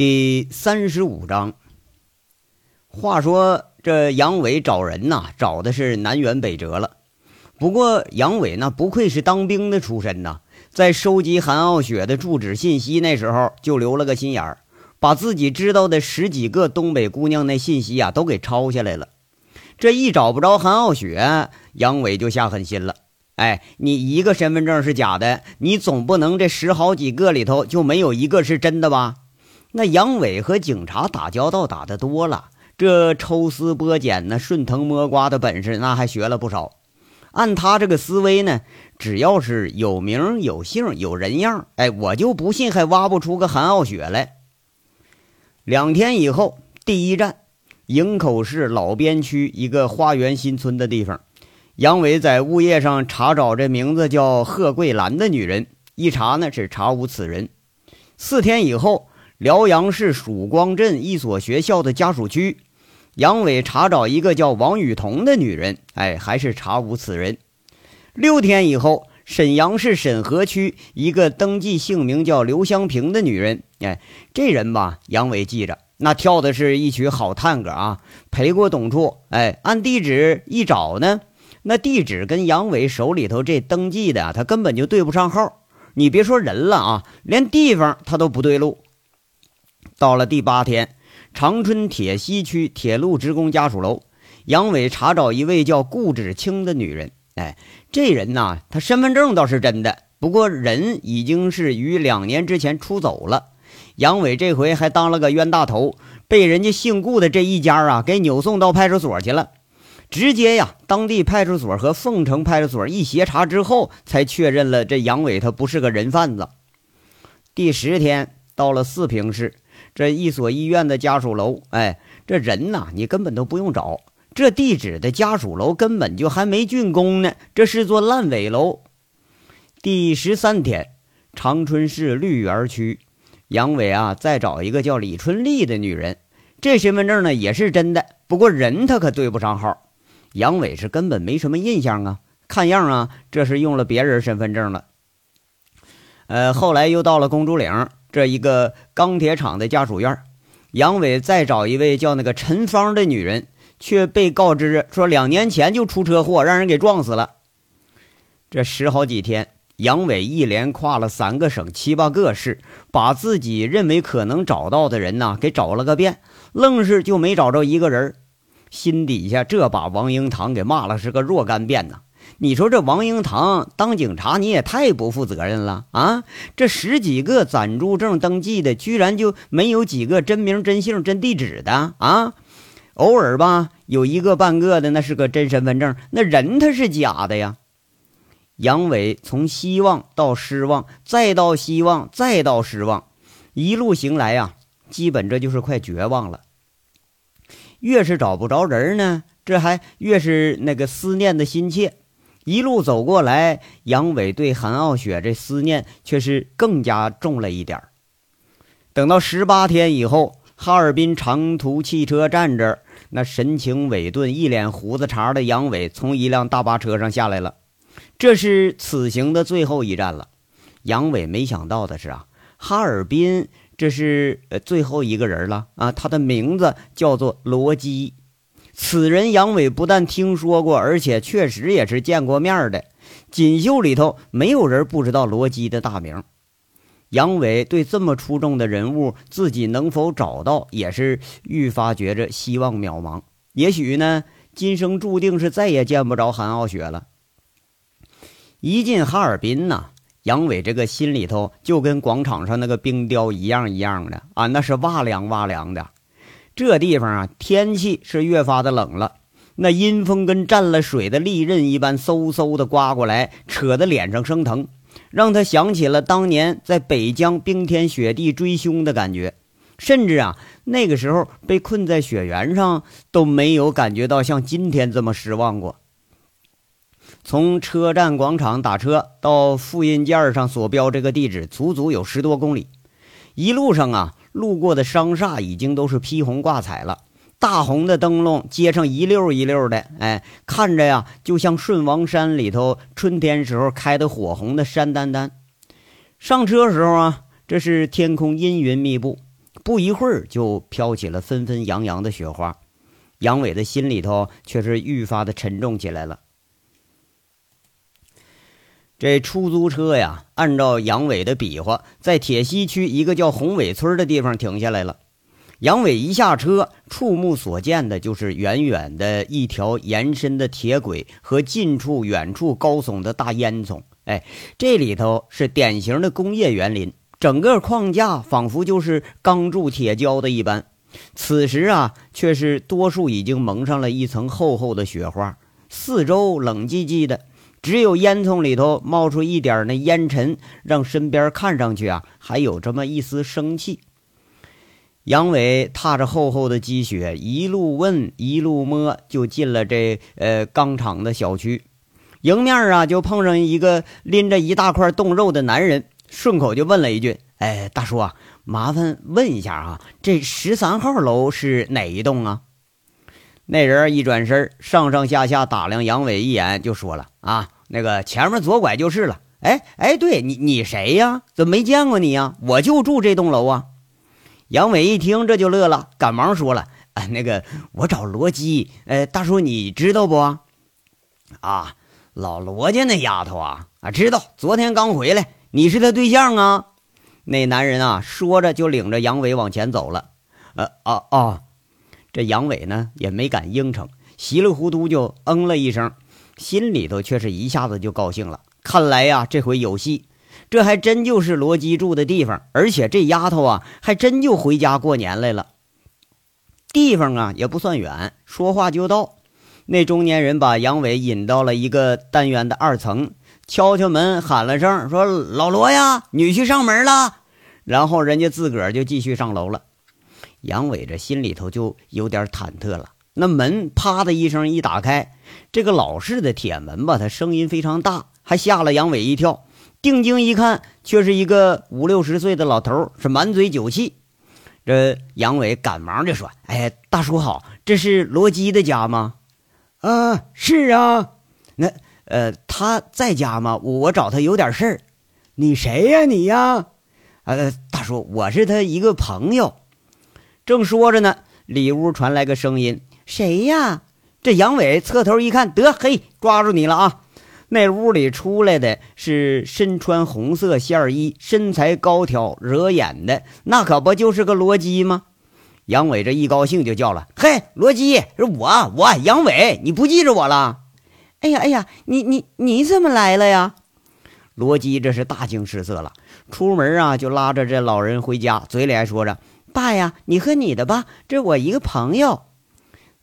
第三十五章。话说这杨伟找人呐，找的是南辕北辙了。不过杨伟那不愧是当兵的出身呐，在收集韩傲雪的住址信息那时候就留了个心眼儿，把自己知道的十几个东北姑娘那信息啊都给抄下来了。这一找不着韩傲雪，杨伟就下狠心了。哎，你一个身份证是假的，你总不能这十好几个里头就没有一个是真的吧？那杨伟和警察打交道打得多了，这抽丝剥茧呢、顺藤摸瓜的本事那还学了不少。按他这个思维呢，只要是有名有姓有人样，哎，我就不信还挖不出个韩傲雪来。两天以后，第一站，营口市老边区一个花园新村的地方，杨伟在物业上查找这名字叫贺桂兰的女人，一查呢是查无此人。四天以后。辽阳市曙光镇一所学校的家属区，杨伟查找一个叫王雨桐的女人，哎，还是查无此人。六天以后，沈阳市沈河区一个登记姓名叫刘香平的女人，哎，这人吧，杨伟记着，那跳的是一曲好探戈啊，陪过董处。哎，按地址一找呢，那地址跟杨伟手里头这登记的啊，他根本就对不上号。你别说人了啊，连地方他都不对路。到了第八天，长春铁西区铁路职工家属楼，杨伟查找一位叫顾芷清的女人。哎，这人呐，他身份证倒是真的，不过人已经是于两年之前出走了。杨伟这回还当了个冤大头，被人家姓顾的这一家啊给扭送到派出所去了。直接呀，当地派出所和凤城派出所一协查之后，才确认了这杨伟他不是个人贩子。第十天，到了四平市。这一所医院的家属楼，哎，这人呐，你根本都不用找。这地址的家属楼根本就还没竣工呢，这是座烂尾楼。第十三天，长春市绿园区，杨伟啊，再找一个叫李春丽的女人，这身份证呢也是真的，不过人他可对不上号。杨伟是根本没什么印象啊，看样啊，这是用了别人身份证了。呃，后来又到了公主岭。这一个钢铁厂的家属院，杨伟再找一位叫那个陈芳的女人，却被告知说两年前就出车祸，让人给撞死了。这十好几天，杨伟一连跨了三个省、七八个市，把自己认为可能找到的人呐给找了个遍，愣是就没找着一个人。心底下这把王英堂给骂了是个若干遍呐。你说这王英堂当警察，你也太不负责任了啊！这十几个暂住证登记的，居然就没有几个真名、真姓、真地址的啊！偶尔吧，有一个半个的，那是个真身份证，那人他是假的呀！杨伟从希望到失望，再到希望，再到失望，一路行来呀，基本这就是快绝望了。越是找不着人呢，这还越是那个思念的心切。一路走过来，杨伟对韩傲雪这思念却是更加重了一点等到十八天以后，哈尔滨长途汽车站这儿，那神情伟顿、一脸胡子茬的杨伟从一辆大巴车上下来了。这是此行的最后一站了。杨伟没想到的是啊，哈尔滨这是呃最后一个人了啊，他的名字叫做罗基。此人杨伟不但听说过，而且确实也是见过面的。锦绣里头没有人不知道罗基的大名。杨伟对这么出众的人物，自己能否找到，也是愈发觉着希望渺茫。也许呢，今生注定是再也见不着韩傲雪了。一进哈尔滨呐，杨伟这个心里头就跟广场上那个冰雕一样一样的啊，那是哇凉哇凉的。这地方啊，天气是越发的冷了。那阴风跟蘸了水的利刃一般，嗖嗖的刮过来，扯得脸上生疼，让他想起了当年在北疆冰天雪地追凶的感觉。甚至啊，那个时候被困在雪原上，都没有感觉到像今天这么失望过。从车站广场打车到复印件上所标这个地址，足足有十多公里。一路上啊。路过的商厦已经都是披红挂彩了，大红的灯笼，街上一溜一溜的，哎，看着呀，就像顺王山里头春天时候开的火红的山丹丹。上车时候啊，这是天空阴云密布，不一会儿就飘起了纷纷扬扬的雪花。杨伟的心里头却是愈发的沉重起来了。这出租车呀，按照杨伟的比划，在铁西区一个叫宏伟村的地方停下来了。杨伟一下车，触目所见的就是远远的一条延伸的铁轨和近处、远处高耸的大烟囱。哎，这里头是典型的工业园林，整个框架仿佛就是钢铸铁浇的一般。此时啊，却是多数已经蒙上了一层厚厚的雪花，四周冷寂寂的。只有烟囱里头冒出一点那烟尘，让身边看上去啊还有这么一丝生气。杨伟踏着厚厚的积雪，一路问一路摸，就进了这呃钢厂的小区。迎面啊就碰上一个拎着一大块冻肉的男人，顺口就问了一句：“哎，大叔啊，麻烦问一下啊，这十三号楼是哪一栋啊？”那人一转身，上上下下打量杨伟一眼，就说了：“啊，那个前面左拐就是了。”哎哎，对你你谁呀？怎么没见过你呀？我就住这栋楼啊！杨伟一听这就乐了，赶忙说了：“啊，那个我找罗基，呃，大叔你知道不？啊，老罗家那丫头啊，啊，知道，昨天刚回来。你是他对象啊？”那男人啊，说着就领着杨伟往前走了。呃，啊啊。这杨伟呢也没敢应承，稀里糊涂就嗯了一声，心里头却是一下子就高兴了。看来呀，这回有戏，这还真就是罗基住的地方，而且这丫头啊，还真就回家过年来了。地方啊也不算远，说话就到。那中年人把杨伟引到了一个单元的二层，敲敲门，喊了声说：“老罗呀，女婿上门了。”然后人家自个儿就继续上楼了。杨伟这心里头就有点忐忑了。那门啪的一声一打开，这个老式的铁门吧，它声音非常大，还吓了杨伟一跳。定睛一看，却是一个五六十岁的老头，是满嘴酒气。这杨伟赶忙就说：“哎，大叔好，这是罗基的家吗？”“啊，是啊。那呃，他在家吗？我找他有点事儿。”“你谁呀？你呀？”“呃，大叔，我是他一个朋友。”正说着呢，里屋传来个声音：“谁呀？”这杨伟侧头一看，得嘿，抓住你了啊！那屋里出来的是身穿红色线衣、身材高挑、惹眼的，那可不就是个罗基吗？杨伟这一高兴就叫了：“嘿，罗基，是我，我杨伟，你不记着我了？”“哎呀，哎呀，你你你怎么来了呀？”罗基这是大惊失色了，出门啊就拉着这老人回家，嘴里还说着。爸呀，你和你的吧，这我一个朋友。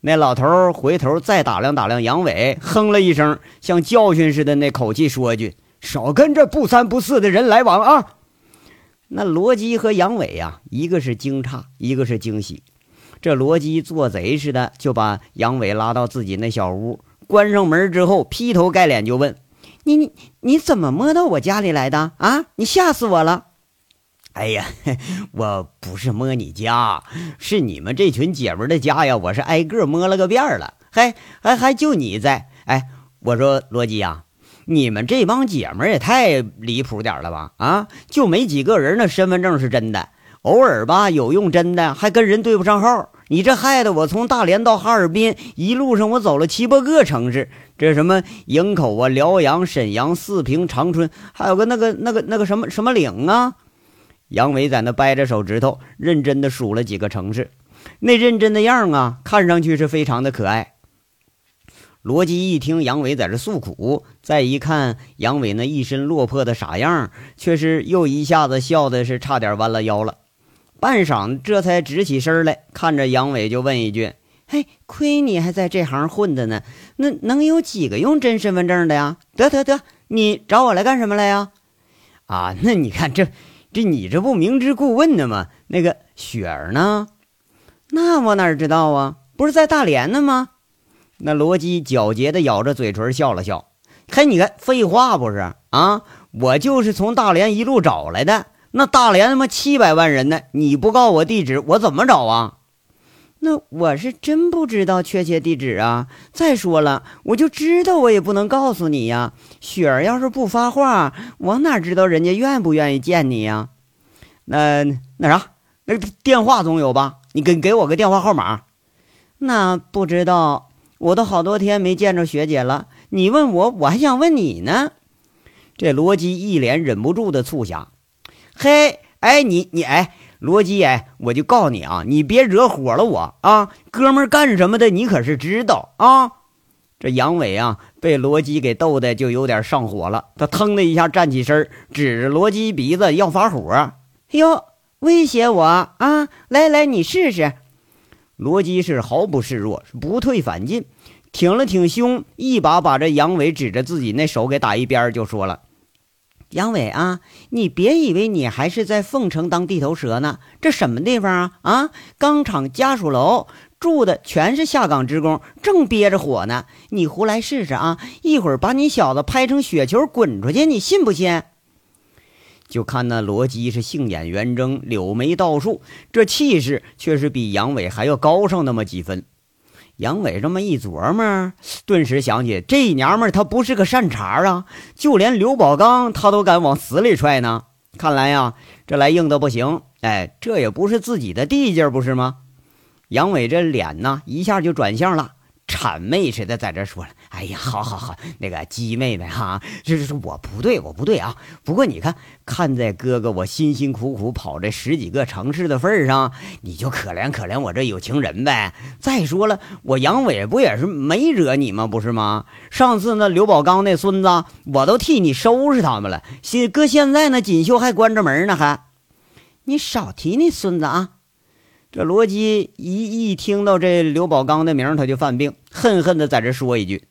那老头回头再打量打量杨伟，哼了一声，像教训似的那口气说一句：“少跟这不三不四的人来往啊！”那罗基和杨伟呀，一个是惊诧，一个是惊喜。这罗基做贼似的就把杨伟拉到自己那小屋，关上门之后，劈头盖脸就问：“你你你怎么摸到我家里来的啊？你吓死我了！”哎呀，我不是摸你家，是你们这群姐们的家呀！我是挨个摸了个遍了，还还还就你在。哎，我说罗辑呀，你们这帮姐们也太离谱点了吧？啊，就没几个人那身份证是真的，偶尔吧有用真的，还跟人对不上号。你这害得我从大连到哈尔滨一路上我走了七八个城市，这什么营口啊、辽阳、沈阳、四平、长春，还有个那个那个那个什么什么岭啊。杨伟在那掰着手指头，认真的数了几个城市，那认真的样啊，看上去是非常的可爱。罗辑一听杨伟在这诉苦，再一看杨伟那一身落魄的傻样，却是又一下子笑的是差点弯了腰了。半晌，这才直起身来，看着杨伟就问一句：“嘿，亏你还在这行混的呢，那能有几个用真身份证的呀？得得得，你找我来干什么来呀？啊，那你看这。”这你这不明知故问的吗？那个雪儿呢？那我哪知道啊？不是在大连呢吗？那罗辑狡黠的咬着嘴唇笑了笑。嘿，你看，废话不是啊？我就是从大连一路找来的。那大连他妈七百万人呢，你不告我地址，我怎么找啊？那我是真不知道确切地址啊！再说了，我就知道我也不能告诉你呀。雪儿要是不发话，我哪知道人家愿不愿意见你呀？那那啥，那电话总有吧？你给给我个电话号码。那不知道，我都好多天没见着学姐了。你问我，我还想问你呢。这罗辑一脸忍不住的促狭。嘿，哎，你你哎，罗基哎，我就告诉你啊，你别惹火了我啊，哥们干什么的，你可是知道啊。这杨伟啊，被罗基给逗的就有点上火了，他腾的一下站起身，指着罗基鼻子要发火。哟，威胁我啊！来来，你试试。罗基是毫不示弱，不退反进，挺了挺胸，一把把这杨伟指着自己那手给打一边，就说了：“杨伟啊，你别以为你还是在凤城当地头蛇呢，这什么地方啊？啊，钢厂家属楼，住的全是下岗职工，正憋着火呢。你胡来试试啊！一会儿把你小子拍成雪球滚出去，你信不信？”就看那罗辑是杏眼圆睁，柳眉倒竖，这气势却是比杨伟还要高上那么几分。杨伟这么一琢磨，顿时想起这娘们儿，她不是个善茬啊，就连刘宝刚他都敢往死里踹呢。看来呀，这来硬的不行。哎，这也不是自己的地界，不是吗？杨伟这脸呢，一下就转向了。谄媚似的在这说了：“哎呀，好好好，那个鸡妹妹哈，这是我不对，我不对啊。不过你看，看在哥哥我辛辛苦苦跑这十几个城市的份上，你就可怜可怜我这有情人呗。再说了，我杨伟不也是没惹你吗？不是吗？上次那刘宝刚那孙子，我都替你收拾他们了。现搁现在那锦绣还关着门呢，还你少提那孙子啊。”这罗辑一一听到这刘宝刚的名，他就犯病，恨恨的在这说一句：“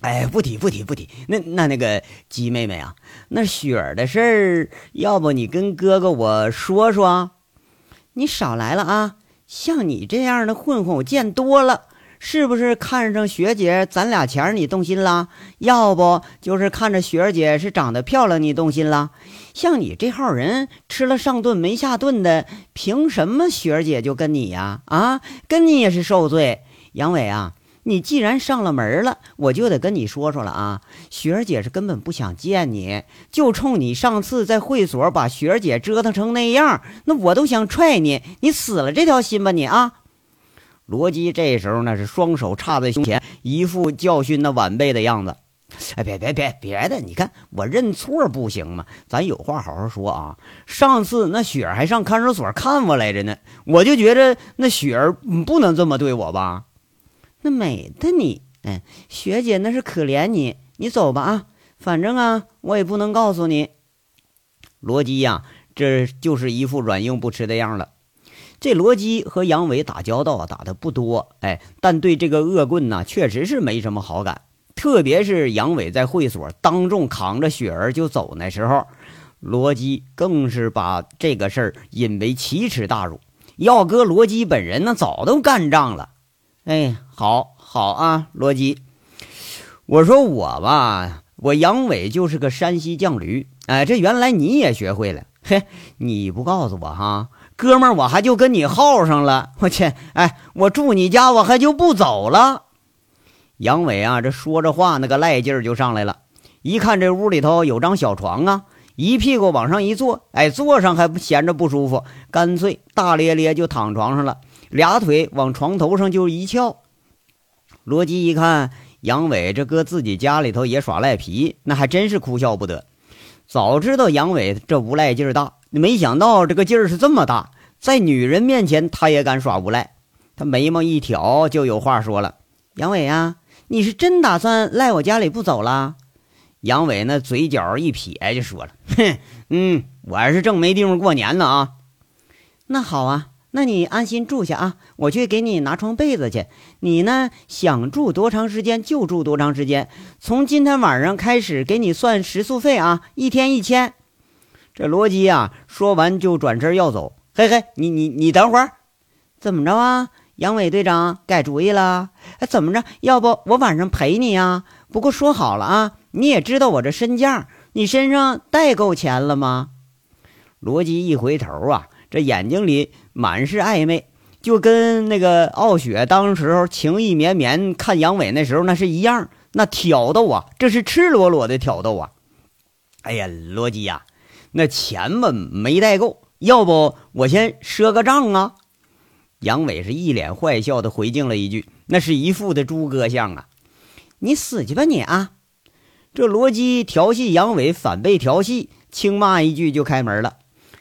哎，不提不提不提。那那那个鸡妹妹啊，那雪儿的事儿，要不你跟哥哥我说说？你少来了啊！像你这样的混混，我见多了。”是不是看上学姐攒俩钱你动心了？要不就是看着雪儿姐是长得漂亮你动心了？像你这号人吃了上顿没下顿的，凭什么雪儿姐就跟你呀？啊，跟你也是受罪。杨伟啊，你既然上了门了，我就得跟你说说了啊。雪儿姐是根本不想见你，就冲你上次在会所把雪儿姐折腾成那样，那我都想踹你，你死了这条心吧你啊！罗基这时候那是双手插在胸前，一副教训那晚辈的样子。哎，别别别别的，你看我认错不行吗？咱有话好好说啊！上次那雪儿还上看守所看我来着呢，我就觉着那雪儿不能这么对我吧？那美的你，哎，学姐那是可怜你，你走吧啊！反正啊，我也不能告诉你。罗基呀，这就是一副软硬不吃的样了。这罗基和杨伟打交道啊，打的不多，哎，但对这个恶棍呢，确实是没什么好感。特别是杨伟在会所当众扛着雪儿就走那时候，罗基更是把这个事儿引为奇耻大辱。要搁罗基本人呢，早都干仗了。哎，好好啊，罗辑，我说我吧，我杨伟就是个山西犟驴，哎，这原来你也学会了，嘿，你不告诉我哈？哥们儿，我还就跟你耗上了，我去！哎，我住你家，我还就不走了。杨伟啊，这说着话，那个赖劲儿就上来了。一看这屋里头有张小床啊，一屁股往上一坐，哎，坐上还不闲着不舒服，干脆大咧咧就躺床上了，俩腿往床头上就一翘。罗辑一看杨伟这搁自己家里头也耍赖皮，那还真是哭笑不得。早知道杨伟这无赖劲儿大。没想到这个劲儿是这么大，在女人面前他也敢耍无赖。他眉毛一挑，就有话说了：“杨伟啊，你是真打算赖我家里不走了？”杨伟那嘴角一撇，就说了：“哼，嗯，我还是正没地方过年呢啊。”那好啊，那你安心住下啊，我去给你拿床被子去。你呢，想住多长时间就住多长时间。从今天晚上开始给你算食宿费啊，一天一千。这罗辑啊，说完就转身要走。嘿嘿，你你你等会儿，怎么着啊？杨伟队长改主意了？哎，怎么着？要不我晚上陪你呀？不过说好了啊，你也知道我这身价，你身上带够钱了吗？罗辑一回头啊，这眼睛里满是暧昧，就跟那个傲雪当时候情意绵绵看杨伟那时候那是一样，那挑逗啊，这是赤裸裸的挑逗啊！哎呀，罗辑呀！那钱嘛没带够，要不我先赊个账啊？杨伟是一脸坏笑的回敬了一句，那是一副的猪哥相啊！你死去吧你啊！这罗辑调戏杨伟，反被调戏，轻骂一句就开门了。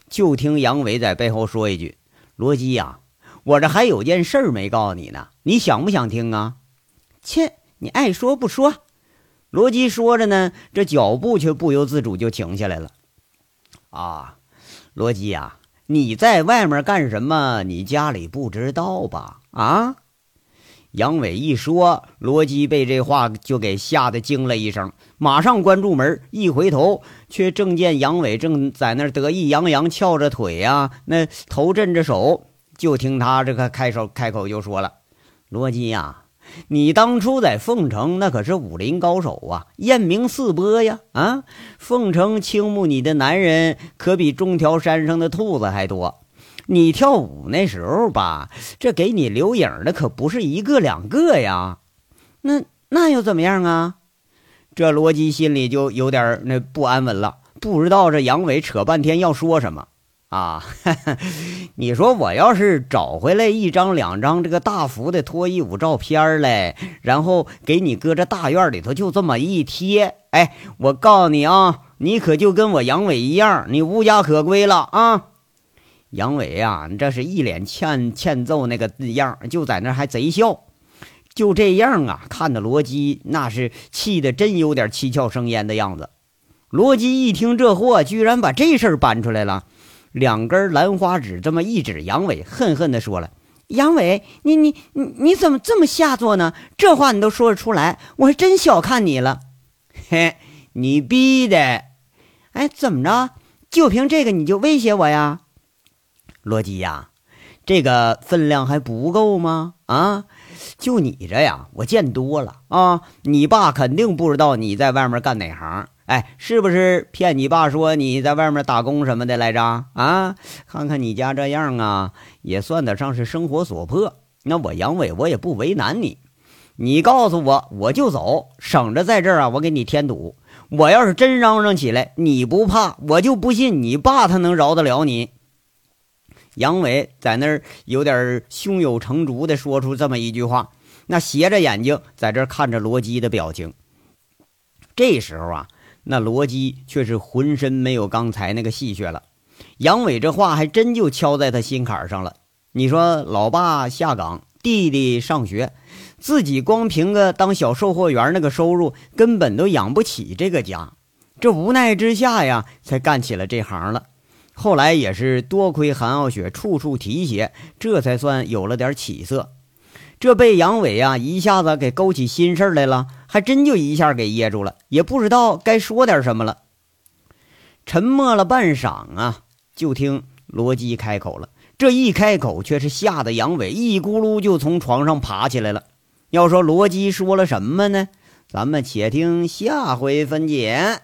就听杨伟在背后说一句：“罗基呀，我这还有件事儿没告诉你呢，你想不想听啊？”切，你爱说不说。罗基说着呢，这脚步却不由自主就停下来了。啊，罗基呀！你在外面干什么？你家里不知道吧？啊！杨伟一说，罗辑被这话就给吓得惊了一声，马上关住门，一回头，却正见杨伟正在那得意洋洋，翘着腿呀，那头枕着手。就听他这个开手开口就说了：“罗辑呀。”你当初在凤城那可是武林高手啊，艳名四播呀！啊，凤城倾慕你的男人可比中条山上的兔子还多。你跳舞那时候吧，这给你留影的可不是一个两个呀。那那又怎么样啊？这罗辑心里就有点那不安稳了，不知道这杨伟扯半天要说什么。啊，你说我要是找回来一张两张这个大幅的脱衣舞照片来，然后给你搁这大院里头就这么一贴，哎，我告诉你啊，你可就跟我杨伟一样，你无家可归了啊！杨伟呀，这是一脸欠欠揍那个样，就在那还贼笑，就这样啊，看的罗辑那是气得真有点七窍生烟的样子。罗辑一听这货居然把这事儿搬出来了。两根兰花指这么一指，杨伟恨恨地说了：“杨伟，你你你你怎么这么下作呢？这话你都说得出来，我还真小看你了。”嘿，你逼的！哎，怎么着？就凭这个你就威胁我呀？罗辑呀，这个分量还不够吗？啊，就你这呀，我见多了啊！你爸肯定不知道你在外面干哪行。哎，是不是骗你爸说你在外面打工什么的来着？啊，看看你家这样啊，也算得上是生活所迫。那我杨伟，我也不为难你，你告诉我，我就走，省着在这儿啊，我给你添堵。我要是真嚷嚷起来，你不怕，我就不信你爸他能饶得了你。杨伟在那儿有点胸有成竹的说出这么一句话，那斜着眼睛在这看着罗辑的表情。这时候啊。那罗辑却是浑身没有刚才那个戏谑了。杨伟这话还真就敲在他心坎上了。你说，老爸下岗，弟弟上学，自己光凭个当小售货员那个收入，根本都养不起这个家。这无奈之下呀，才干起了这行了。后来也是多亏韩傲雪处处提携，这才算有了点起色。这被杨伟啊一下子给勾起心事来了。还真就一下给噎住了，也不知道该说点什么了。沉默了半晌啊，就听罗辑开口了。这一开口，却是吓得杨伟一咕噜就从床上爬起来了。要说罗辑说了什么呢？咱们且听下回分解。